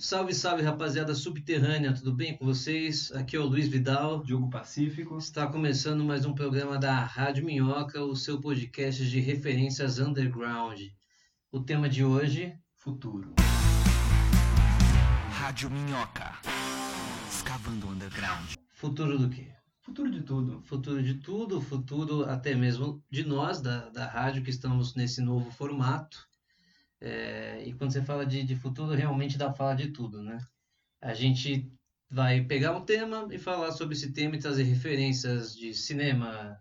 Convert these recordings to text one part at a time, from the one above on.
Salve, salve, rapaziada subterrânea, tudo bem com vocês? Aqui é o Luiz Vidal. Diogo Pacífico. Está começando mais um programa da Rádio Minhoca, o seu podcast de referências underground. O tema de hoje, Futuro. Rádio Minhoca. Escavando underground. futuro do quê? Futuro de tudo. Futuro de tudo, futuro até mesmo de nós, da, da rádio, que estamos nesse novo formato. É, e quando você fala de, de futuro, realmente dá pra falar de tudo, né? A gente vai pegar um tema e falar sobre esse tema e trazer referências de cinema,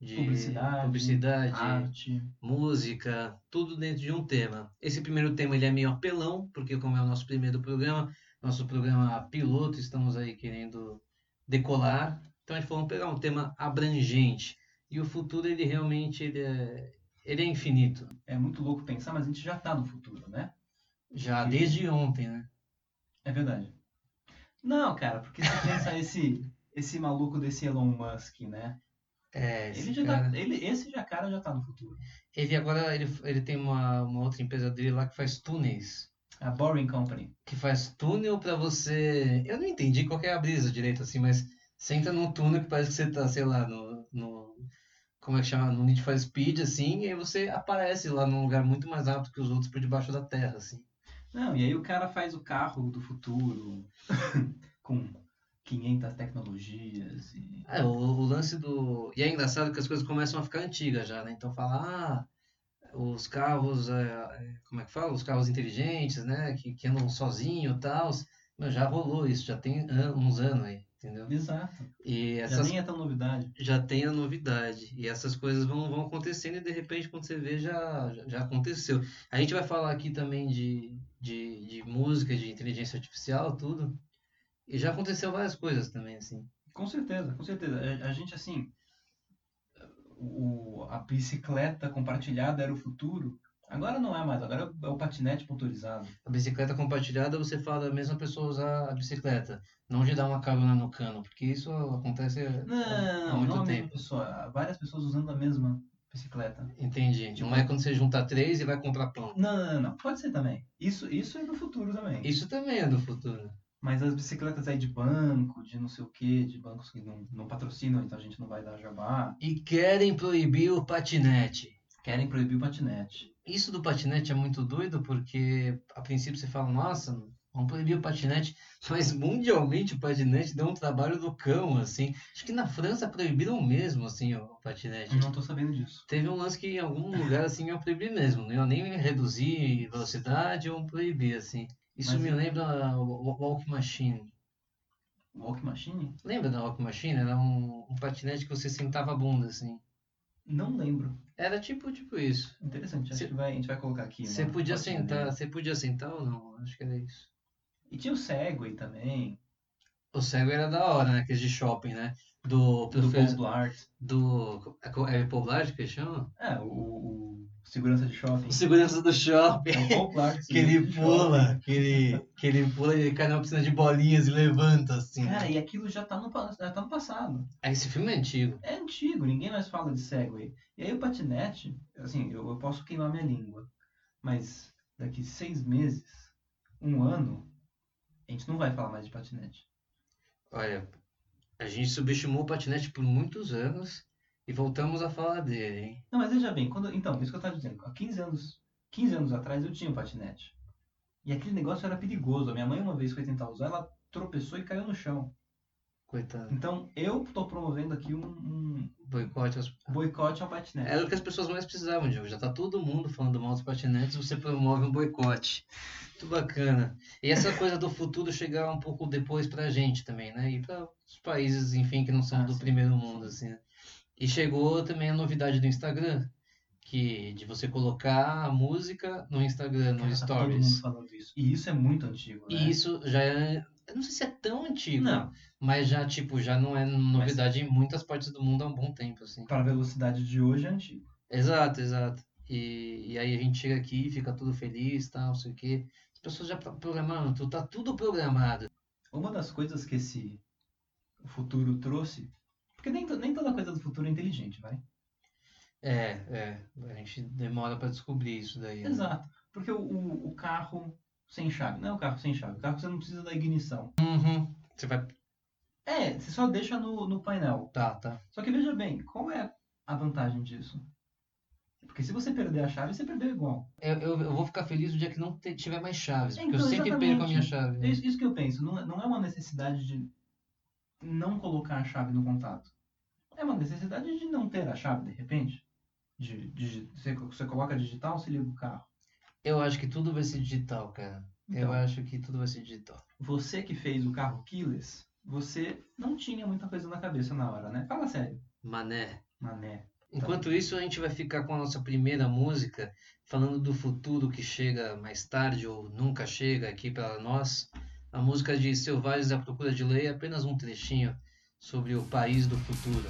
de Publicidade. publicidade, Arte. música, tudo dentro de um tema. Esse primeiro tema ele é meio apelão, porque como é o nosso primeiro programa, nosso programa piloto, estamos aí querendo decolar. Então a gente falou, vamos pegar um tema abrangente. E o futuro ele realmente ele é, ele é infinito. É muito louco pensar, mas a gente já tá no futuro, né? Já desde ontem, né? É verdade. Não, cara, porque você pensa esse, esse maluco desse Elon Musk, né? É, esse Ele já cara, tá, ele, esse já cara já tá no futuro. ele agora ele, ele tem uma, uma outra empresa dele lá que faz túneis. A Boring Company. que faz túnel pra você. Eu não entendi qual que é a brisa direito, assim, mas você entra num túnel que parece que você tá, sei lá, no. no como é que chama? No Need for Speed, assim, e aí você aparece lá num lugar muito mais alto que os outros por debaixo da terra, assim. Não, e aí o cara faz o carro do futuro com 500 tecnologias e... É, o, o lance do. E é engraçado que as coisas começam a ficar antigas já, né? Então fala, ah, os carros, é, é, como é que fala? Os carros inteligentes, né? Que, que andam sozinho e tal. Já rolou isso, já tem uns anos aí, entendeu? Exato. E Já essas nem é tão novidade. já tem a novidade. E essas coisas vão, vão acontecendo e de repente, quando você vê, já, já- já aconteceu. A gente vai falar aqui também de, de, de música, de inteligência artificial, tudo. E já aconteceu várias coisas também, assim. Com certeza, com certeza. A, a gente, assim, o, a bicicleta compartilhada era o futuro. Agora não é mais, agora é o patinete motorizado. A bicicleta compartilhada, você fala da mesma pessoa usar a bicicleta, não de dar uma carona no cano, porque isso acontece há- há Não, muito não mesma tempo. pessoa. Várias pessoas usando a mesma bicicleta. Entendi. Não é quando você junta três e vai comprar pão. Não, não, não, não. Pode ser também. Isso, isso é do futuro também. Isso também é do futuro. Mas as bicicletas aí de banco, de não sei o quê, de bancos que não, não patrocinam, então a gente não vai dar jabá, E querem proibir o patinete. Querem proibir o patinete. Isso do patinete é muito doido porque a princípio você fala, nossa, vamos proibir o patinete, mas mundialmente o patinete deu um trabalho do cão, assim. Acho que na França proibiram mesmo, assim, o patinete. Eu não tô sabendo disso. Teve um lance que em algum lugar, assim, iam proibir mesmo. Iam nem reduzir velocidade, iam proibir, assim. Isso Mas- me lembra o o Walk Machine. Walk Machine? Lembra da Walk Machine? Era um, um patinete que você sentava a bunda, assim. Não lembro. Era tipo, tipo isso. Interessante, acho Cê- que vai, a gente vai colocar aqui. Você uma podia sentar, dele. você podia sentar ou não? Acho que era isso. E tinha o Segway também, O cego era da hora, né? Aqueles de shopping, né? Do do Paul professor. Blart. Do. É Paul Blart que chama? É, o, o- segurança de shopping. O segurança do shopping. É o Paul Blart. Que ele de pula, que ele, que ele pula e ele cai numa piscina de bolinhas e levanta, assim. Cara, e aquilo já tá, no, já tá no passado. Ah, Esse filme é antigo. É antigo, ninguém mais fala de Segway. E aí o patinete, assim, eu, eu posso queimar minha língua, mas daqui seis meses, um ano, a gente não vai falar mais de patinete. Olha, a gente subestimou o patinete por muitos anos e voltamos a falar dele, hein? Não, mas veja bem, quando, então, isso que eu tava dizendo, há 15 anos, 15 anos atrás eu tinha um patinete. E aquele negócio era perigoso. A minha mãe uma vez foi tentar usar, ela tropeçou e caiu no chão. Coitado. Então eu tô promovendo aqui um, um Boicote aos... boicote ao patinete. Era o que as pessoas mais precisavam, Diogo. Já tá todo mundo falando mal dos patinetes, você promove um boicote. Muito bacana. E essa coisa do futuro chegar um pouco depois pra gente também, né? E para os países, enfim, que não são Ah, do sim. primeiro mundo, assim, né? E chegou também a novidade do Instagram, que de você colocar a música no Instagram, no Cara, tá todo mundo Stories. falando isso. E isso é muito antigo, né? E isso já é. Eu não sei se é tão antigo, Não, mas já, tipo, já não é novidade em muitas partes do mundo há um bom tempo, assim. para a velocidade de hoje é antigo. Exato, exato. E, e aí a gente chega aqui, fica tudo feliz, tal, não sei o quê. As pessoas já pro- programaram, tudo, tá tudo programado. Uma das coisas que esse futuro trouxe, porque nem, nem toda coisa do futuro é inteligente, vai? É, é. A gente demora pra descobrir isso daí. né? Exato. Porque o, o, o carro sem chave. Não é um carro sem chave. O carro que você não precisa da ignição. Uhum. Você vai. É, você só deixa no, no painel. Tá, tá. Só que veja bem, qual é a vantagem disso? Porque se você perder a chave, você perdeu igual. Eu, eu, eu vou ficar feliz no dia que não te- tiver mais chaves, porque eu Então, sempre perco a minha chave. né? Isso, isso que eu penso. Não, é- não é uma necessidade de não colocar a chave no contato. É uma necessidade de não ter a chave, de repente. De, de- você, você coloca digital, você liga o carro. Eu acho que tudo vai ser digital, cara. Eu Então. acho que tudo vai ser digital. Você que fez o carro keyless, você não tinha muita coisa na cabeça na hora, né? Fala sério. Mané. Mané. Enquanto isso, a gente vai ficar com a nossa primeira música, falando do futuro que chega mais tarde ou nunca chega aqui para nós. A música de Selvagens à Procura de Lei, apenas um trechinho sobre o país do futuro.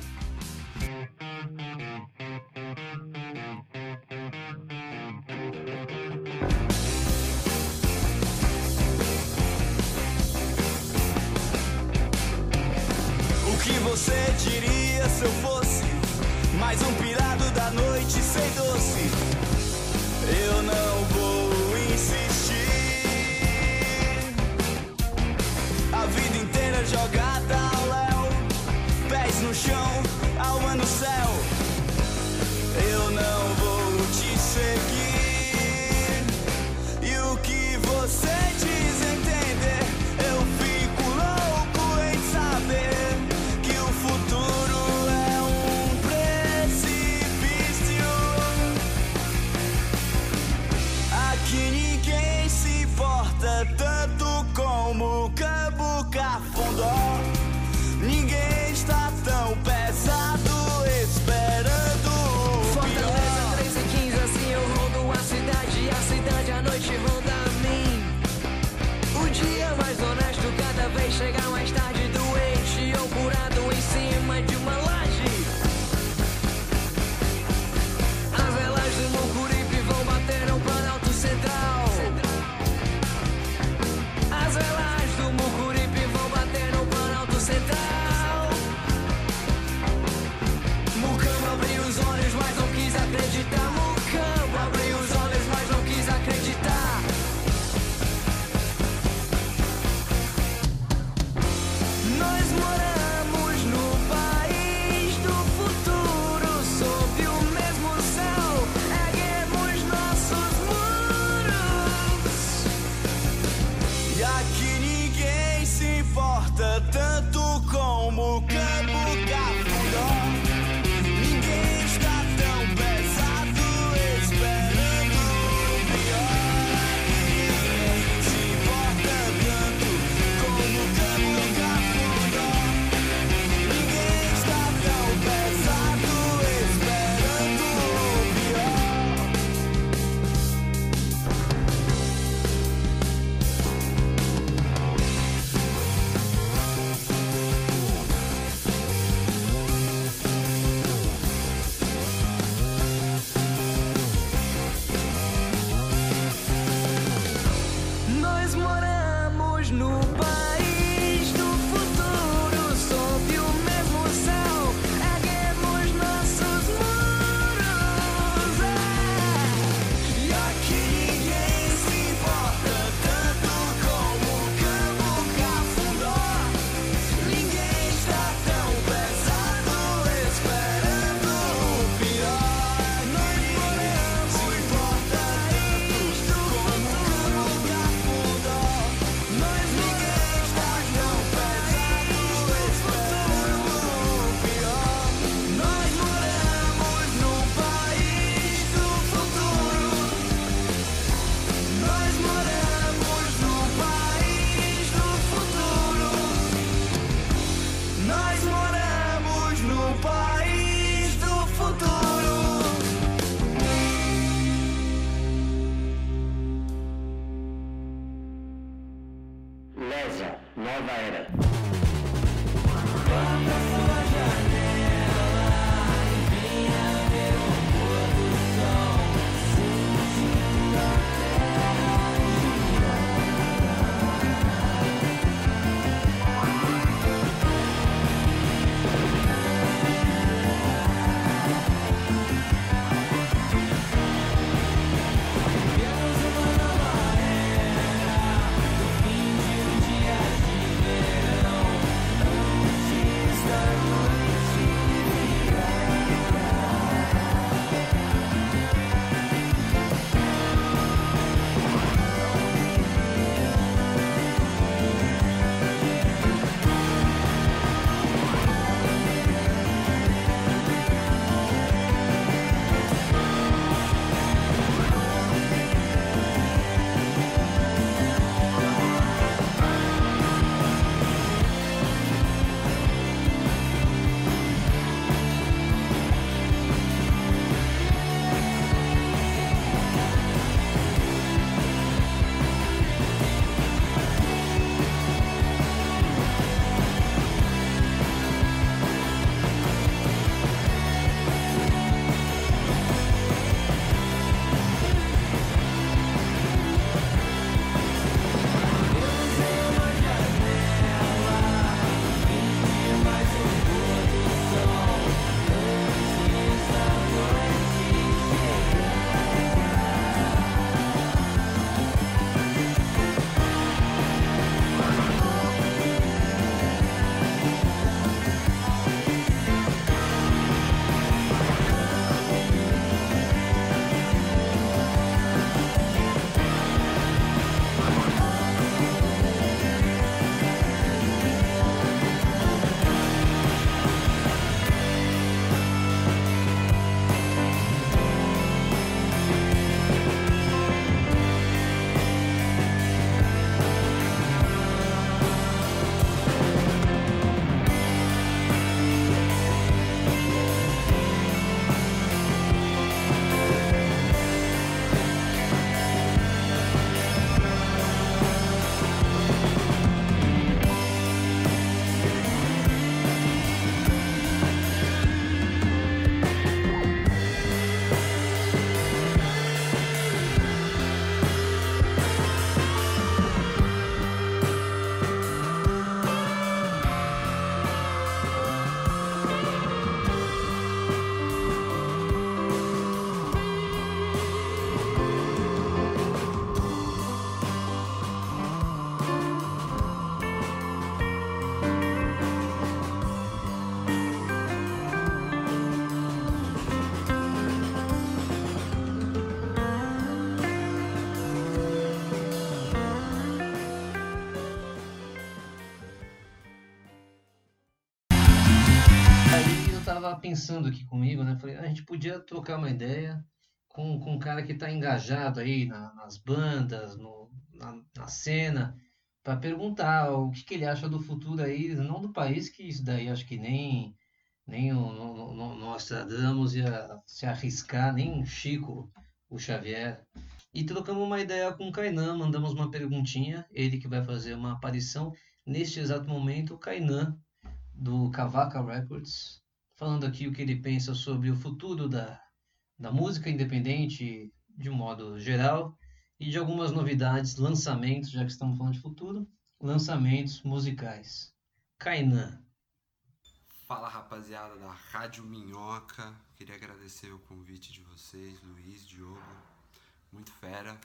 Pensando aqui comigo, né? Falei, "Ah, a gente podia trocar uma ideia com, com um cara que está engajado aí na- nas bandas, no, na, na cena, para perguntar o que, que ele acha do futuro aí, não do país, que isso daí acho que nem, nem o, no, no, Nostradamus ia se arriscar, nem o Chico, o Xavier. E trocamos uma ideia com o Kainan, mandamos uma perguntinha, ele que vai fazer uma aparição. Neste exato momento, o Kainan, do Cavaca Records, falando aqui o que ele pensa sobre o futuro da, da música independente de um modo geral e de algumas novidades, lançamentos, já que estamos falando de futuro, lançamentos musicais. Kainan. Fala rapaziada da Rádio Minhoca, queria agradecer o convite de vocês, Luiz, Diogo, muito fera,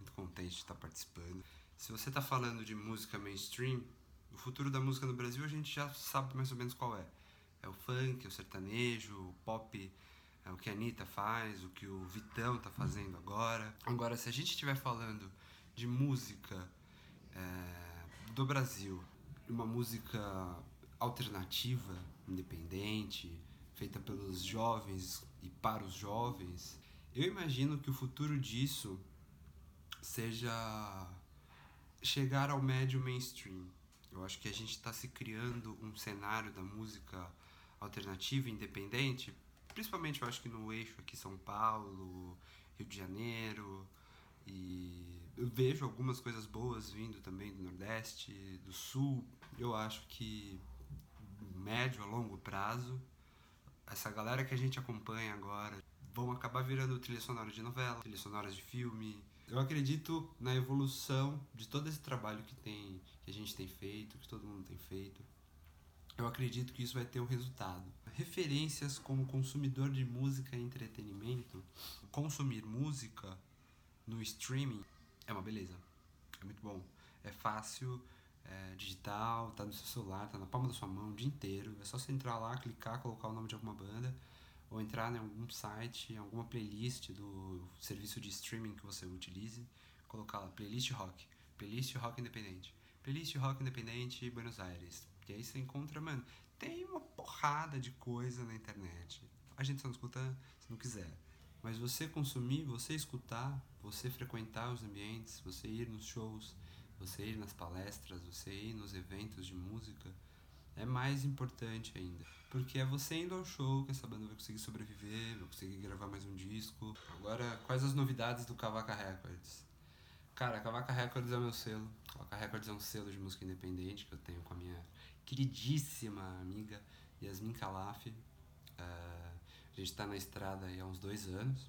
muito contente de estar participando. Se você está falando de música mainstream, o futuro da música no Brasil a gente já sabe mais ou menos qual é. É o funk, é o sertanejo, o pop, é o que a Anitta faz, o que o Vitão tá fazendo agora. Agora, se a gente estiver falando de música é, do Brasil, uma música alternativa, independente, feita pelos jovens e para os jovens, eu imagino que o futuro disso seja chegar ao médio mainstream. Eu acho que a gente está se criando um cenário da música alternativa independente, principalmente eu acho que no eixo aqui São Paulo, Rio de Janeiro, e eu vejo algumas coisas boas vindo também do Nordeste, do Sul. Eu acho que médio a longo prazo, essa galera que a gente acompanha agora vão acabar virando trilha sonora de novela, trilha sonoras de filme. Eu acredito na evolução de todo esse trabalho que tem, que a gente tem feito, que todo mundo tem feito. Eu acredito que isso vai ter um resultado. Referências como consumidor de música e entretenimento, consumir música no streaming é uma beleza. É muito bom. É fácil, é digital, tá no seu celular, tá na palma da sua mão o dia inteiro. É só você entrar lá, clicar, colocar o nome de alguma banda ou entrar em algum site, em alguma playlist do serviço de streaming que você utilize, colocar lá playlist rock, playlist rock independente, playlist rock independente Buenos Aires. E aí você encontra, mano, tem uma porrada de coisa na internet. A gente só não escuta se não quiser. Mas você consumir, você escutar, você frequentar os ambientes, você ir nos shows, você ir nas palestras, você ir nos eventos de música, é mais importante ainda. Porque é você indo ao show que essa banda vai conseguir sobreviver, vai conseguir gravar mais um disco. Agora, quais as novidades do Cavaca Records? Cara, Cavaca Records é o meu selo. Cavaca Records é um selo de música independente que eu tenho com a minha queridíssima amiga Yasmin Calaf. Uh, a gente está na estrada há uns dois anos.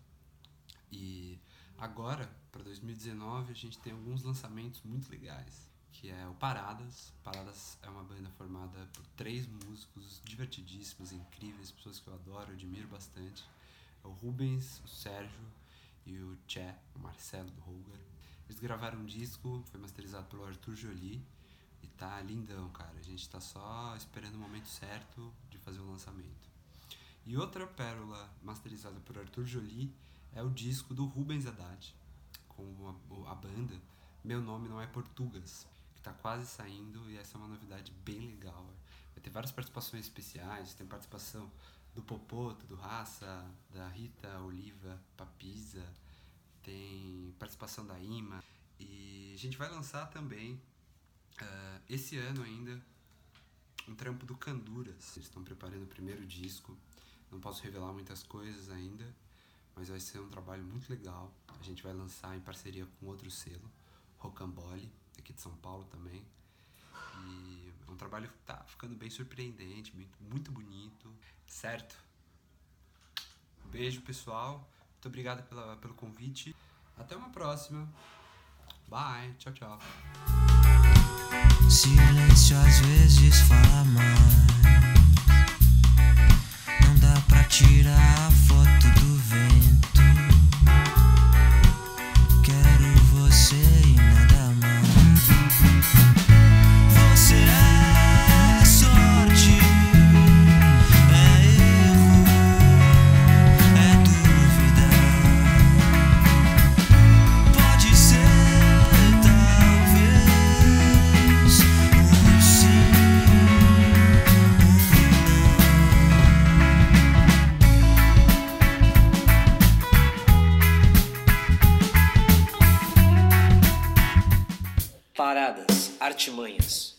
E agora, para 2019, a gente tem alguns lançamentos muito legais. Que é o Paradas. Paradas é uma banda formada por três músicos divertidíssimos, incríveis, pessoas que eu adoro, eu admiro bastante. É o Rubens, o Sérgio e o Tché, o Marcelo do Holger. Eles gravaram um disco, foi masterizado pelo Arthur Jolie tá lindão, cara. A gente tá só esperando o momento certo de fazer o lançamento. E outra pérola masterizada por Arthur Jolie é o disco do Rubens Haddad, com a, a banda Meu Nome Não É Portugas, que tá quase saindo e essa é uma novidade bem legal. Vai ter várias participações especiais, tem participação do Popoto, do Raça, da Rita Oliva Papisa, tem participação da Ima e a gente vai lançar também uh, esse ano ainda um trampo do Canduras. Eles estão preparando o primeiro disco. Não posso revelar muitas coisas ainda, mas vai ser um trabalho muito legal. A gente vai lançar em parceria com outro selo, Rocambole, aqui de São Paulo também. E é um trabalho que tá ficando bem surpreendente, muito, bonito, certo? Beijo, pessoal. Muito obrigado pela, pelo convite. Até uma próxima. Bye. Tchau, tchau. Silêncio às vezes fala mais. Não dá pra tirar a foto do vento. Artimanhas.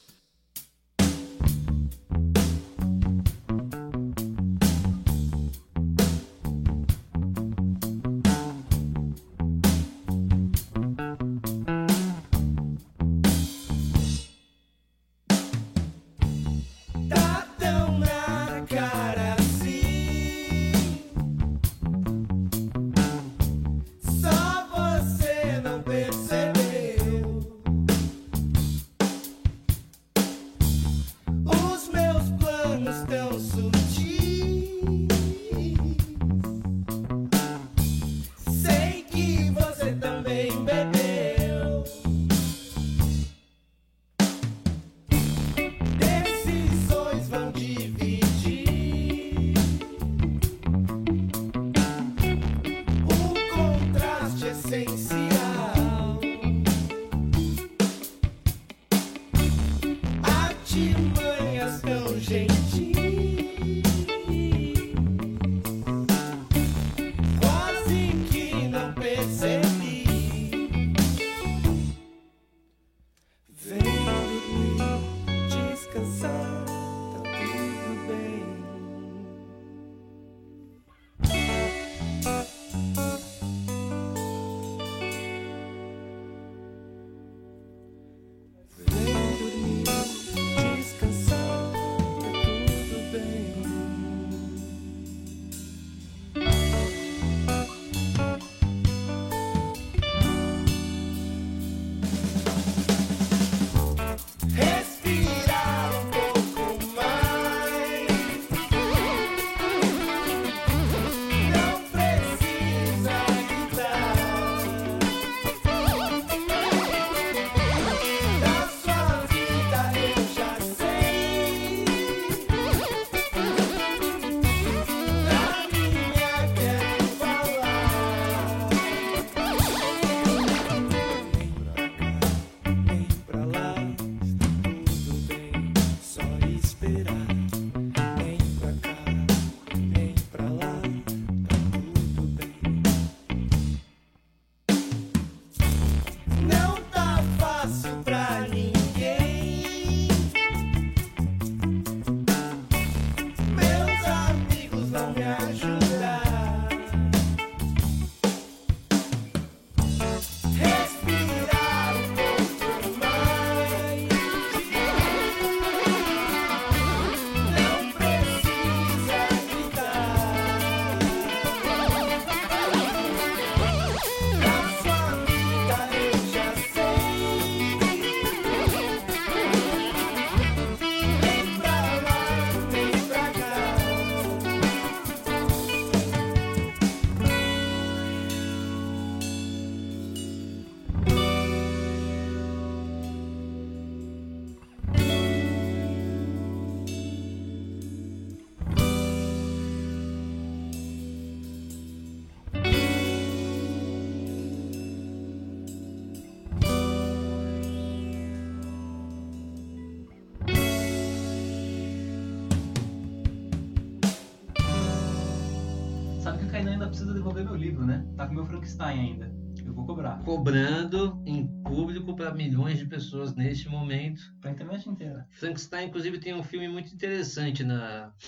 Precisa devolver meu livro, né? Tá com meu Frankenstein ainda. Eu vou cobrar. Cobrando em público para milhões de pessoas neste momento. Pra internet inteira. Frankenstein, inclusive, tem um filme muito interessante na.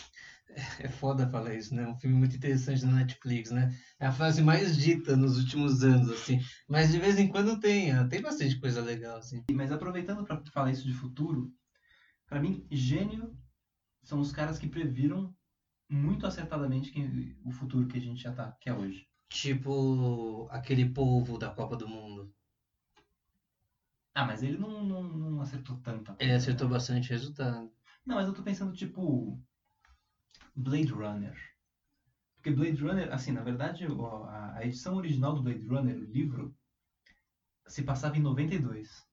É foda falar isso, né? Um filme muito interessante na Netflix, né? É a frase mais dita nos últimos anos, assim. Mas de vez em quando tem, ah, tem bastante coisa legal, assim. Mas aproveitando pra falar isso de futuro, pra mim, gênio são os caras que previram muito acertadamente quem- o futuro que a gente já tá, que é hoje. Tipo aquele polvo da Copa do Mundo. Ah, mas ele não, não, não acertou tanta Ele acertou né? bastante resultado. Não, mas eu tô pensando, tipo, Blade Runner. Porque Blade Runner, assim, na verdade, a edição original do Blade Runner, o livro, se passava em 92.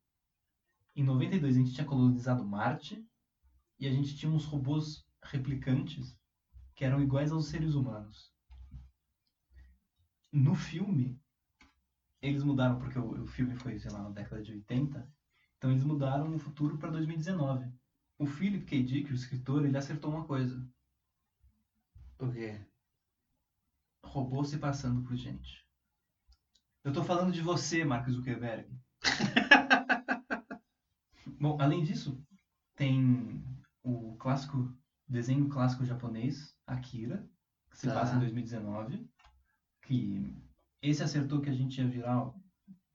Em 92 a gente tinha colonizado Marte e a gente tinha uns robôs replicantes que eram iguais aos seres humanos. No filme, eles mudaram, porque o, o filme foi, sei lá, na década de 80, então eles mudaram o futuro para 2019. O Philip K. Dick, o escritor, ele acertou uma coisa. O quê? Robô se passando por gente. Eu tô falando de você, Mark Zuckerberg. Bom, além disso, tem o clássico desenho clássico japonês Akira, que se Tá. passa em 2019, que esse acertou que a gente ia virar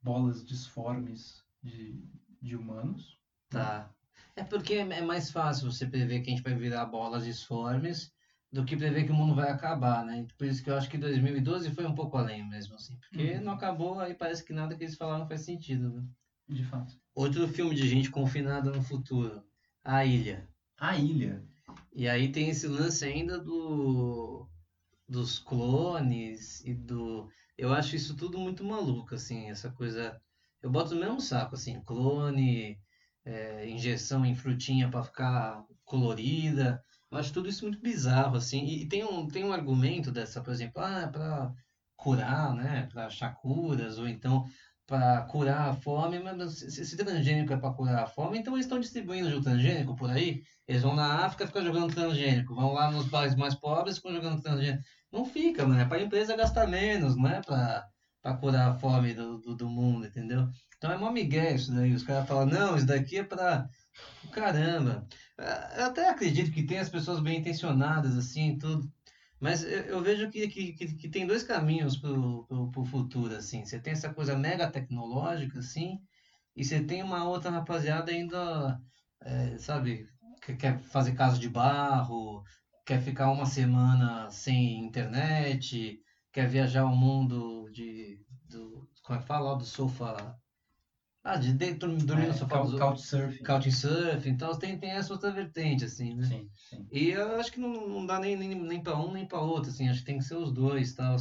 bolas disformes de, de humanos. Tá. É porque é é mais fácil você prever que a gente vai virar bolas disformes do que prever que o mundo vai acabar, né? Por isso que eu acho que 2012 foi um pouco além mesmo, assim. Porque Uhum. não acabou, aí parece que nada que eles falaram faz sentido, né? De fato. Outro filme de gente confinada no futuro, A Ilha. A ilha. E aí tem esse lance ainda do dos clones e do eu acho isso tudo muito maluco assim, essa coisa eu boto no mesmo saco assim, clone, é, injeção em frutinha para ficar colorida. Eu acho tudo isso muito bizarro assim. E, e tem um tem um argumento dessa, por exemplo, ah, é para curar, né, para achar curas ou então para curar a fome, mas se, se transgênico é para curar a fome, então eles estão distribuindo o transgênico por aí. Eles vão na África ficar jogando transgênico, vão lá nos bairros mais pobres ficam jogando transgênico. Não fica, mano. É para a empresa gastar menos, não é para curar a fome do, do, do mundo, entendeu? Então é mó migué isso daí. Os caras falam, não, isso daqui é para Caramba. Eu até acredito que tem as pessoas bem intencionadas, assim, tudo. Mas eu, eu vejo que, que, que, que tem dois caminhos pro, pro futuro, assim. Você tem essa coisa mega tecnológica, assim, e você tem uma outra rapaziada ainda, é, sabe, que quer fazer casa de barro, quer ficar uma semana sem internet, quer viajar o mundo de, do, como é que fala, do sofá, ah, de dentro, dormir no É, sofá cou- dos Couchsurfing. Couchsurfing, então tem, tem essa outra vertente, assim, né? Sim, sim. E eu acho que não, não dá nem, nem, nem para um nem para outro, assim, acho que tem que ser os dois, tal.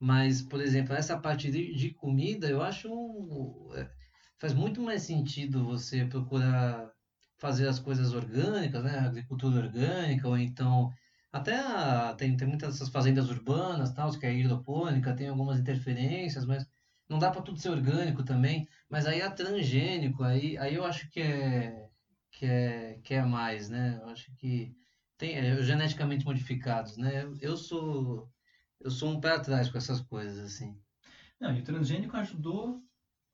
Mas, por exemplo, essa parte de, de comida, eu acho um- é, faz muito mais sentido você procurar fazer as coisas orgânicas, né? Agricultura orgânica, ou então até a- tem, tem muitas dessas fazendas urbanas, tal, que é hidropônica, tem algumas interferências, mas não dá para tudo ser orgânico também. Mas aí a transgênico, aí, aí eu acho que é que é que é mais, né? Eu acho que tem é, geneticamente modificados, né? Eu, eu sou eu sou um pé atrás com essas coisas assim. Não, e o transgênico ajudou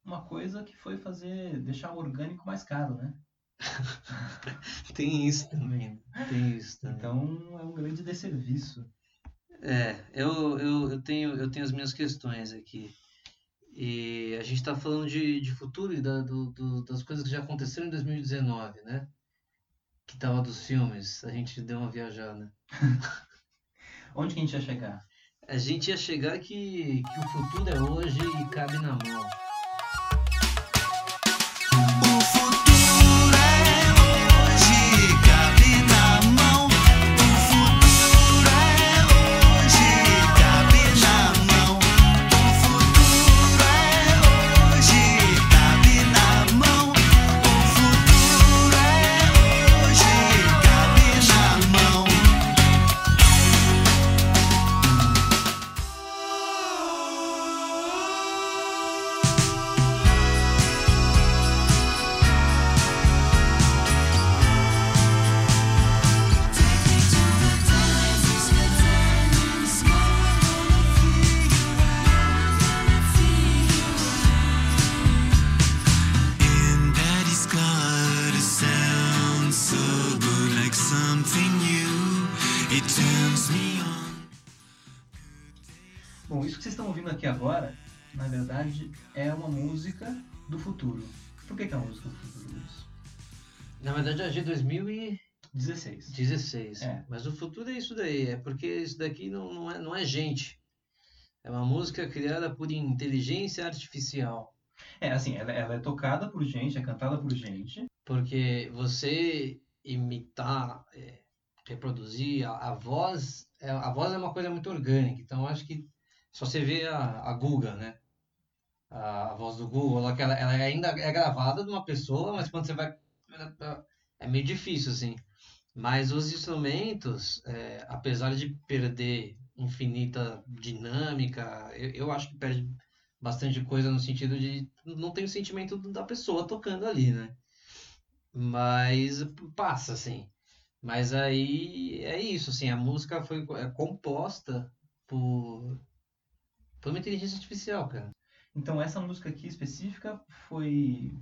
uma coisa que foi fazer, deixar o orgânico mais caro, né? Tem isso também, tem isso também. Então é um grande desserviço. É, eu, eu, eu tenho eu tenho as minhas questões aqui. E a gente está falando de, de futuro e da, do, do- das coisas que já aconteceram em 2019, né? Que tava dos filmes, a gente deu uma viajada. Onde que a gente ia chegar? A gente ia chegar que, que o futuro é hoje e cabe na mão. Do futuro. Por que, que é uma música do futuro isso? Na verdade, é de 2016, 16. É. mas o futuro é isso daí, é porque isso daqui não, não, é, não é gente. É uma música criada por inteligência artificial. É, assim, ela, ela é tocada por gente, é cantada por gente. Porque você imitar, é, reproduzir a, a voz, é, a voz é uma coisa muito orgânica. Então, acho que só você vê a, a Guga, né? A, voz do Google, ela, ela ainda é gravada de uma pessoa, mas quando você vai. É meio difícil, assim. Mas os instrumentos, é, apesar de perder infinita dinâmica, eu, eu acho que perde bastante coisa no sentido de não tem o sentimento da pessoa tocando ali, né? Mas passa, assim. Mas aí é isso, assim, a música foi é composta por, por uma inteligência artificial, cara. Então essa música aqui específica foi,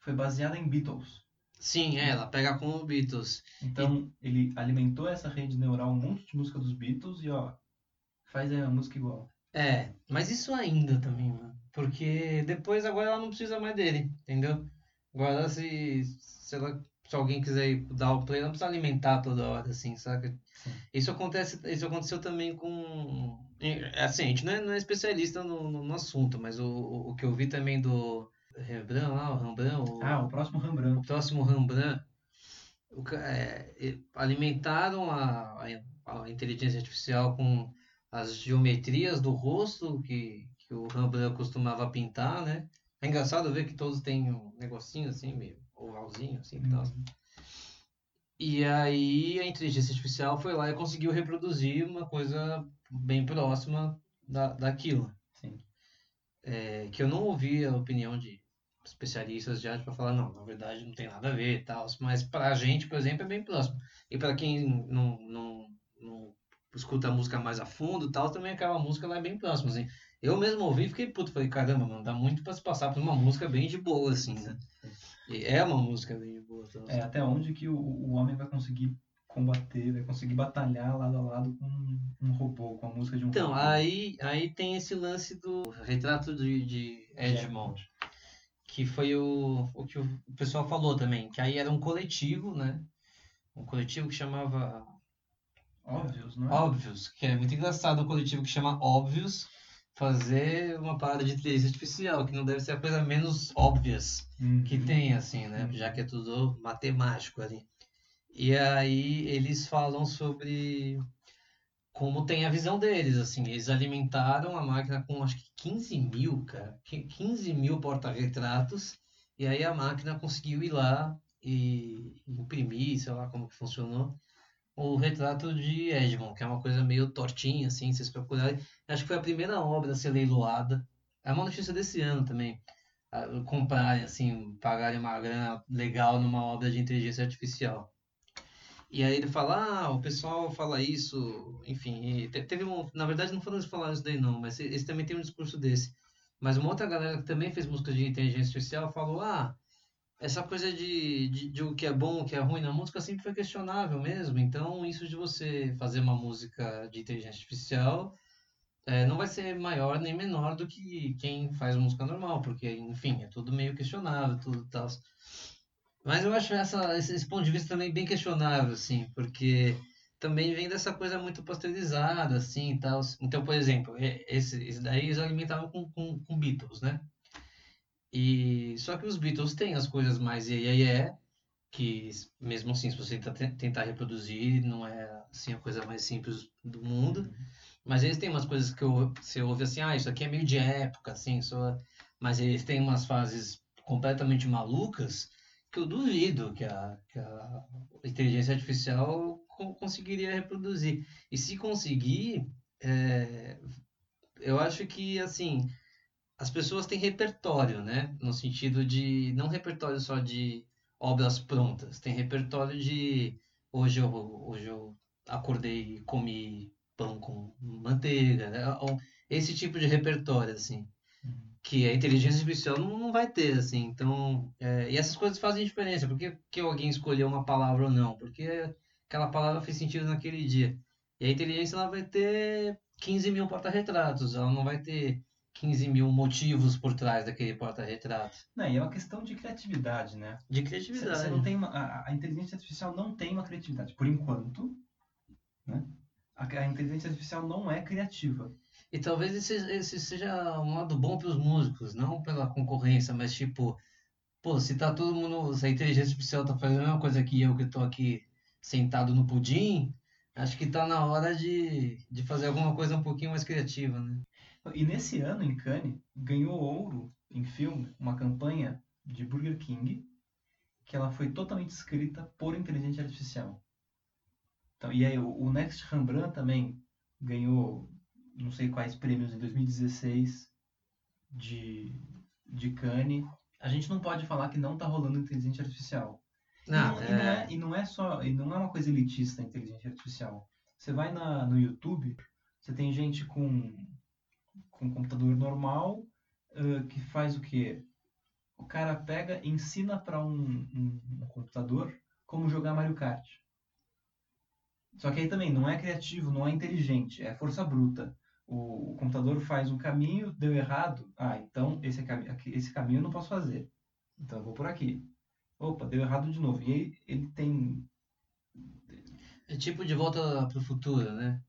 foi baseada em Beatles. Sim, é, ela pega com o Beatles. Então, ele alimentou essa rede neural um monte de música dos Beatles e, ó, faz a música igual. É, mas isso ainda também, mano. Porque depois agora ela não precisa mais dele, entendeu? Agora se, se, ela, se alguém quiser dar o play, não precisa alimentar toda hora, assim, saca? Isso acontece, isso aconteceu também com. Assim, a gente não é, não é especialista no, no, no assunto, mas o, o, o que eu vi também do Rembrandt lá, o Rembrandt, o, Ah, o próximo o Rembrandt. próximo Rembrandt, o é, alimentaram a, a, a inteligência artificial com as geometrias do rosto que, que o Rembrandt costumava pintar, né? É engraçado ver que todos têm um negocinho assim, meio ovalzinho, assim, e tal. E aí a inteligência artificial foi lá e conseguiu reproduzir uma coisa bem próxima da, daquilo. Sim. É, que eu não ouvi a opinião de especialistas de arte para falar, não, na verdade não tem nada a ver e tal, mas para a gente, por exemplo, é bem próximo. E para quem não, não, não escuta a música mais a fundo tal, também aquela música lá é bem próxima, assim. Eu mesmo ouvi e fiquei puto, falei, caramba, mano, dá muito para se passar por uma música bem de boa, assim, né? E é uma música bem boa. Então, É até onde que o, o homem vai conseguir combater, vai conseguir batalhar lado a lado com um robô, com a música de um Então, robô. aí, aí tem esse lance do retrato de, de Edmond, que foi o, o que o pessoal falou também, que aí era um coletivo, né? Um coletivo que chamava Óbvios, não é? Óbvios, que é muito engraçado um coletivo que chama Óbvios fazer uma parada de inteligência artificial, que não deve ser a coisa menos óbvias Uhum. que tem, assim, né? Já que é tudo matemático ali. E aí eles falam sobre como tem a visão deles, assim. Eles alimentaram a máquina com acho que 15 mil, cara. qui- 15 mil porta-retratos. E aí a máquina conseguiu ir lá e imprimir, sei lá como que funcionou, o retrato de Edmond, que é uma coisa meio tortinha, assim, se vocês procurarem. Acho que foi a primeira obra a ser leiloada. É uma notícia desse ano também a- comprarem, assim, pagarem uma grana legal numa obra de inteligência artificial. E aí ele fala, ah, o pessoal fala isso, enfim, te- teve um, na verdade não foram eles falaram isso daí não, mas esse também tem um discurso desse. Mas uma outra galera que também fez música de inteligência artificial falou, ah, essa coisa de, de, de o que é bom, o que é ruim na música sempre foi questionável mesmo, então isso de você fazer uma música de inteligência artificial é, não vai ser maior nem menor do que quem faz música normal, porque, enfim, é tudo meio questionável, tudo tal. Mas eu acho essa, esse, esse ponto de vista também bem questionável, assim, porque também vem dessa coisa muito pasteurizada, assim, tal. Então, por exemplo, esse, esse daí eles alimentavam com, com, com Beatles, né? E só que os Beatles têm as coisas mais iê, iê, iê, que mesmo assim, se você tenta- tentar reproduzir, não é assim a coisa mais simples do mundo. Mas eles têm umas coisas que eu- você ouve assim, ah, isso aqui é meio de época, assim, só... mas eles têm umas fases completamente malucas que eu duvido que a, que a inteligência artificial co- conseguiria reproduzir. E se conseguir, é, eu acho que, assim, as pessoas têm repertório, né? No sentido de, não repertório só de obras prontas, tem repertório de, hoje eu, hoje eu acordei e comi pão com manteiga, né? Esse tipo de repertório, assim, que a inteligência artificial não, não vai ter, assim. Então, é, e essas coisas fazem diferença. Por que, que alguém escolheu uma palavra ou não? Porque aquela palavra fez sentido naquele dia. E a inteligência, ela vai ter 15 mil porta-retratos, ela não vai ter 15 mil motivos por trás daquele porta-retrato. Não, e é uma questão de criatividade, né? De Você criatividade. você não tem uma, a, a inteligência artificial não tem uma criatividade, por enquanto, né? A, a inteligência artificial não é criativa. E talvez esse, esse seja um lado bom para os músicos, não pela concorrência, mas tipo, pô, se tá todo mundo, se a inteligência artificial tá fazendo a mesma coisa que eu que tô aqui sentado no pudim, acho que tá na hora de, de fazer alguma coisa um pouquinho mais criativa, né? E nesse ano, em Cannes, ganhou ouro em filme uma campanha de Burger King que ela foi totalmente escrita por inteligência artificial. Então, e aí o, Next Rembrandt também ganhou não sei quais prêmios em 2016 de, de Cannes. A gente não pode falar que não tá rolando inteligência artificial. E Não, não, e, não é, é, e não é só, e não é uma coisa elitista a inteligência artificial. Você vai na, no YouTube, você tem gente com, com computador normal ãh, que faz o quê? O cara pega, ensina para um, um, um computador como jogar Mario Kart. Só que aí também não é criativo, não é inteligente, é força bruta. O, o computador faz um caminho, deu errado. Ah, então esse, é esse caminho eu não posso fazer. Então eu vou por aqui. Opa, deu errado de novo. E aí ele tem. É tipo de volta pro futuro, né?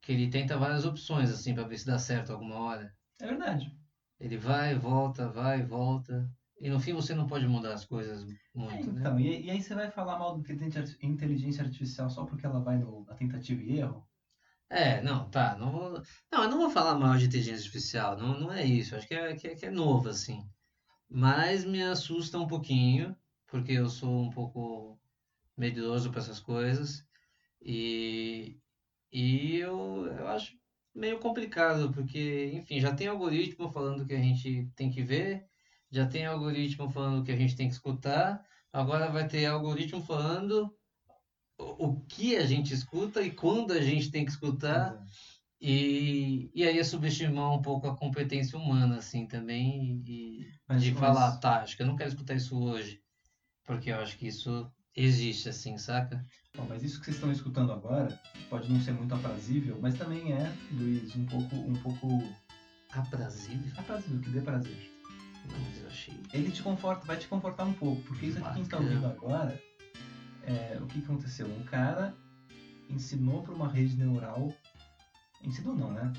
Que ele tenta várias opções, assim, pra ver se dá certo alguma hora. É verdade. Ele vai, volta, vai, volta. E no fim você não pode mudar as coisas muito, né? Então, e, e aí você vai falar mal da inteligência arti- inteligência artificial só porque ela vai no, na tentativa e erro? É, não, tá. Não vou, não, eu não vou falar mal de inteligência artificial. Não, não é isso. Acho que é, que é, que é novo, assim. Mas me assusta um pouquinho, porque eu sou um pouco medroso para essas coisas. E, e eu, eu acho meio complicado, porque, enfim, já tem algoritmo falando que a gente tem que ver, já tem algoritmo falando que a gente tem que escutar, agora vai ter algoritmo falando o o que a gente escuta e quando a gente tem que escutar. E, e aí é subestimar um pouco a competência humana, assim, também, e, Mas- de mas- falar, tá, acho que eu não quero escutar isso hoje, porque eu acho que isso existe, assim, saca? Bom, mas isso que vocês estão escutando agora pode não ser muito aprazível, mas também é, Luiz, um pouco, um pouco Aprazível? aprazível, que dê prazer. Mas eu achei. Ele te conforta, vai te confortar um pouco, porque isso aqui que a gente está Bacana. ouvindo agora, é, o que que aconteceu? Um cara ensinou para uma rede neural, ensinou não, né?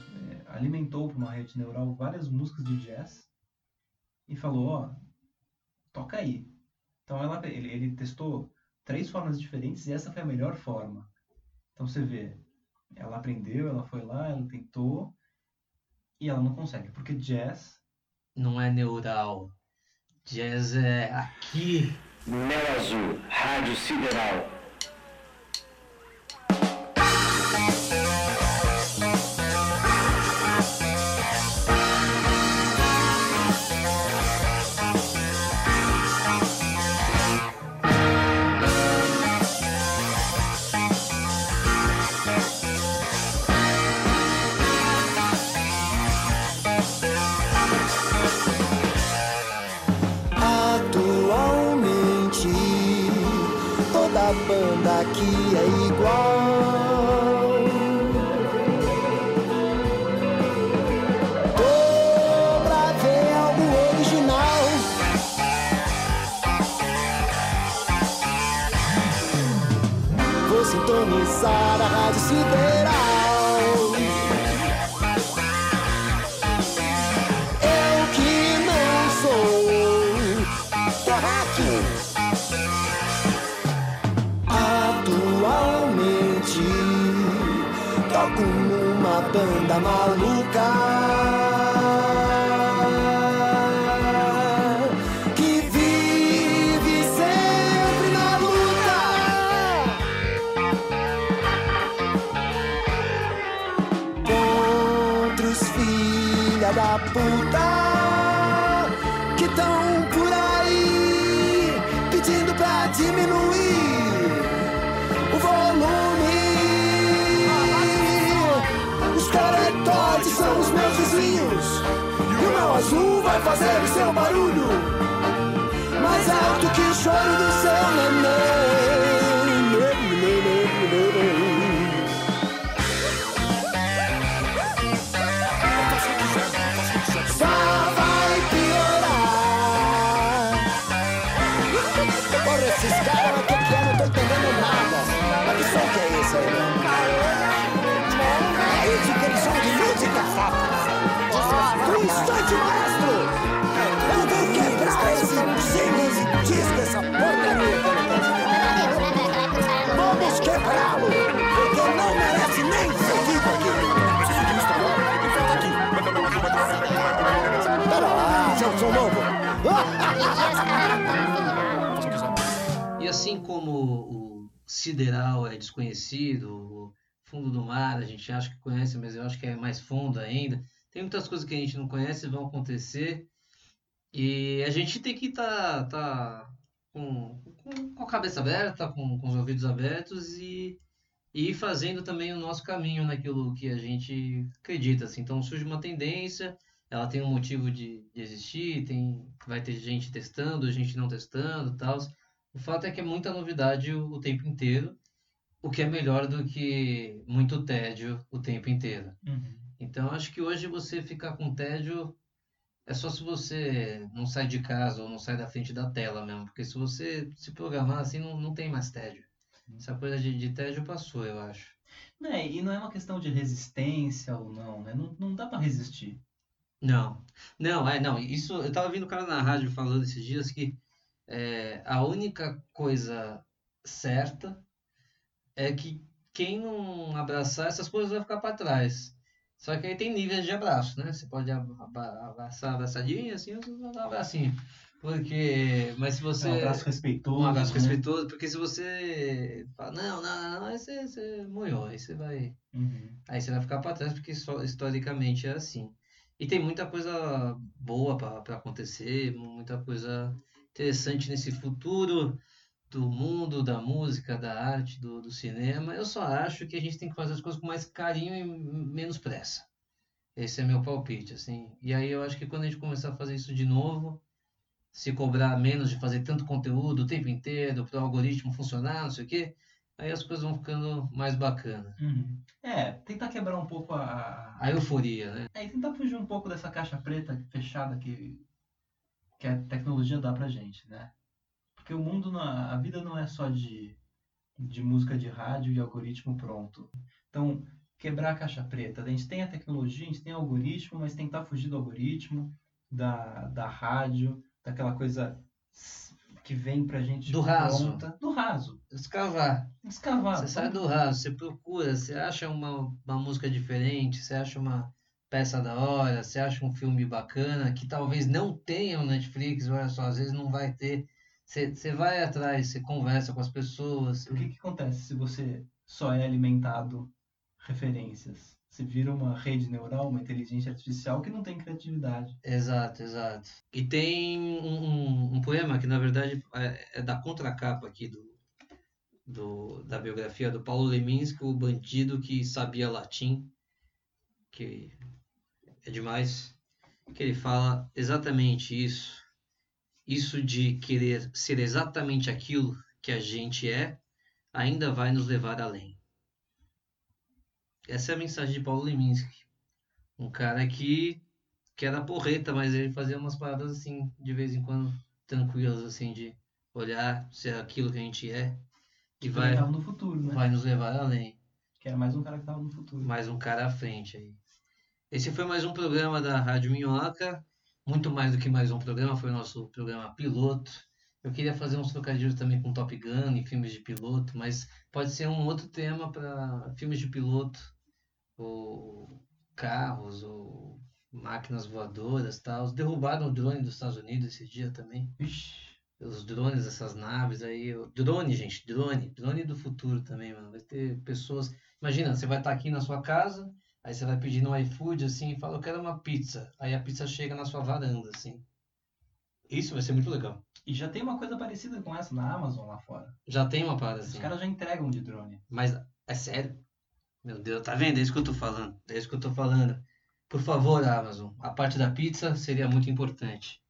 É, alimentou para uma rede neural várias músicas de jazz e falou, ó, toca aí. Então ela, ele, ele testou três formas diferentes e essa foi a melhor forma. Então você vê, ela aprendeu, ela foi lá, ela tentou e ela não consegue, porque jazz Não é neural. Jazz é aqui. Mel Azul, Rádio Sideral. Sideral. Eu que não sou terráqueo. Atualmente toco numa banda maluca vai fazer o seu barulho mais alto que o choro do seu neném. Só vai piorar. Esses novo. E assim como o sideral é desconhecido, o fundo do mar a gente acha que conhece, mas eu acho que é mais fundo ainda. Tem muitas coisas que a gente não conhece e vão acontecer. E a gente tem que estar tá, com, com, com a cabeça aberta, com, com os ouvidos abertos e, e fazendo também o nosso caminho naquilo que a gente acredita. Assim. Então surge uma tendência, ela tem um motivo de, de existir, tem, vai ter gente testando, gente não testando, tal O fato é que é muita novidade o, o tempo inteiro, o que é melhor do que muito tédio o tempo inteiro. Uhum. Então, acho que hoje você ficar com tédio é só se você não sai de casa ou não sai da frente da tela mesmo, porque se você se programar assim, não, não tem mais tédio. Essa coisa de, de tédio passou, eu acho. Né, e não é uma questão de resistência ou não, né? Não, não dá pra resistir. Não, não, é, não. Isso, eu tava ouvindo o cara na rádio falando esses dias que é, a única coisa certa é que quem não abraçar essas coisas vai ficar para trás. Só que aí tem níveis de abraço, né? Você pode abraçar abraçadinho, assim, ou você dar um abracinho. Porque, mas se você... É um abraço respeitoso. Um abraço né? respeitoso, porque se você fala, não, não, não, não, aí você, você moiou, aí você vai... Uhum. Aí você vai ficar para trás porque só- historicamente é assim. E tem muita coisa boa para acontecer, muita coisa interessante nesse futuro do mundo, da música, da arte, do, do cinema. Eu só acho que a gente tem que fazer as coisas com mais carinho e menos pressa. Esse é meu palpite, assim. E aí eu acho que quando a gente começar a fazer isso de novo, se cobrar menos de fazer tanto conteúdo o tempo inteiro, para o algoritmo funcionar, não sei o quê, aí as coisas vão ficando mais bacanas. Uhum. É, tentar quebrar um pouco a, a- euforia, né? É, e tentar fugir um pouco dessa caixa preta fechada que, que a tecnologia dá pra gente, né? Porque o mundo, não, a vida não é só de, de música de rádio e algoritmo pronto. Então, quebrar a caixa preta. A gente tem a tecnologia, a gente tem algoritmo, mas tentar fugir do algoritmo, da, da rádio, daquela coisa que vem pra gente Do raso. pronta. Do raso. Escavar. Escavar. Você sai do raso, você procura, você acha uma, uma música diferente, você acha uma peça da hora, você acha um filme bacana que talvez não tenha no Netflix, olha só, às vezes não vai ter. Você, você vai atrás, você conversa com as pessoas. O que, que acontece se você só é alimentado referências? Você vira uma rede neural, uma inteligência artificial que não tem criatividade. Exato, exato. E tem um, um, um poema que, na verdade, é, é da contracapa aqui do, do, da biografia do Paulo Leminski, o bandido que sabia latim, que é demais, que ele fala exatamente isso, isso de querer ser exatamente aquilo que a gente é, ainda vai nos levar além. Essa é a mensagem de Paulo Leminski, um cara que que era porreta, mas ele fazia umas paradas assim, de vez em quando, tranquilas, assim, de olhar se é aquilo que a gente é e Que vai, no futuro, né? vai nos levar além. Que era mais um cara que tava no futuro. Mais um cara à frente aí. Esse foi mais um programa da Rádio Minhoca, muito mais do que mais um programa, foi o nosso programa piloto. Eu queria fazer uns trocadilhos também com Top Gun e filmes de piloto, mas pode ser um outro tema para filmes de piloto, ou carros, ou máquinas voadoras, tal. Derrubaram o drone dos Estados Unidos esse dia também. Ixi, Os drones, essas naves aí. Drone, gente, drone. Drone do futuro também, mano. Vai ter pessoas. Imagina, você vai estar aqui na sua casa, aí você vai pedir no iFood assim e fala, eu quero uma pizza. Aí a pizza chega na sua varanda, assim. Isso vai ser muito legal. E já tem uma coisa parecida com essa na Amazon lá fora. Já tem uma parada Os assim. caras já entregam de drone. Mas é sério? Meu Deus, tá vendo? É isso que eu tô falando. É isso que eu tô falando. Por favor, Amazon, a parte da pizza seria muito importante.